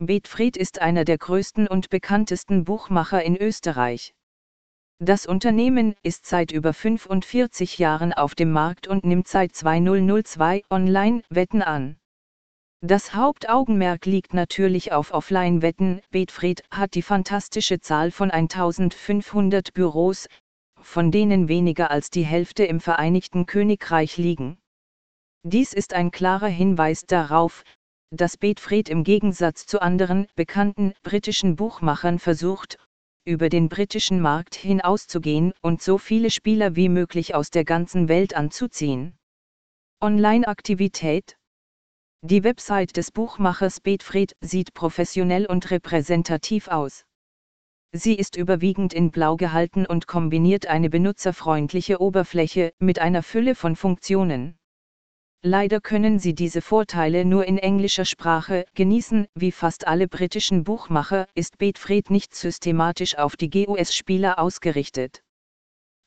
Betfried ist einer der größten und bekanntesten Buchmacher in Österreich. Das Unternehmen ist seit über 45 Jahren auf dem Markt und nimmt seit 2002 Online-Wetten an. Das Hauptaugenmerk liegt natürlich auf Offline-Wetten. Betfried hat die fantastische Zahl von 1500 Büros, von denen weniger als die Hälfte im Vereinigten Königreich liegen. Dies ist ein klarer Hinweis darauf, dass Betfried im Gegensatz zu anderen bekannten britischen Buchmachern versucht, über den britischen Markt hinauszugehen und so viele Spieler wie möglich aus der ganzen Welt anzuziehen. Online-Aktivität die Website des Buchmachers Betfried sieht professionell und repräsentativ aus. Sie ist überwiegend in Blau gehalten und kombiniert eine benutzerfreundliche Oberfläche mit einer Fülle von Funktionen. Leider können Sie diese Vorteile nur in englischer Sprache genießen, wie fast alle britischen Buchmacher ist Betfried nicht systematisch auf die GUS-Spieler ausgerichtet.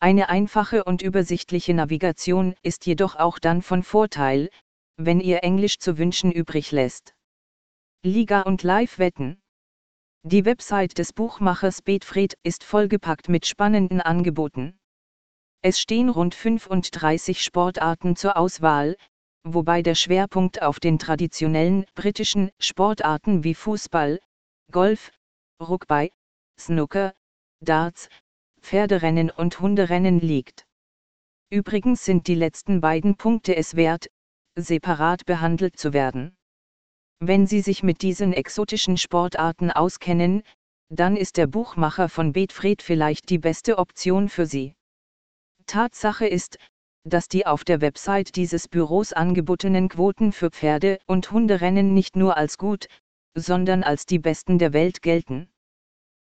Eine einfache und übersichtliche Navigation ist jedoch auch dann von Vorteil, wenn ihr Englisch zu wünschen übrig lässt. Liga und Live-Wetten. Die Website des Buchmachers Betfried ist vollgepackt mit spannenden Angeboten. Es stehen rund 35 Sportarten zur Auswahl, wobei der Schwerpunkt auf den traditionellen britischen Sportarten wie Fußball, Golf, Rugby, Snooker, Darts, Pferderennen und Hunderennen liegt. Übrigens sind die letzten beiden Punkte es wert, separat behandelt zu werden. Wenn Sie sich mit diesen exotischen Sportarten auskennen, dann ist der Buchmacher von Betfried vielleicht die beste Option für Sie. Tatsache ist, dass die auf der Website dieses Büros angebotenen Quoten für Pferde- und Hunderennen nicht nur als gut, sondern als die besten der Welt gelten.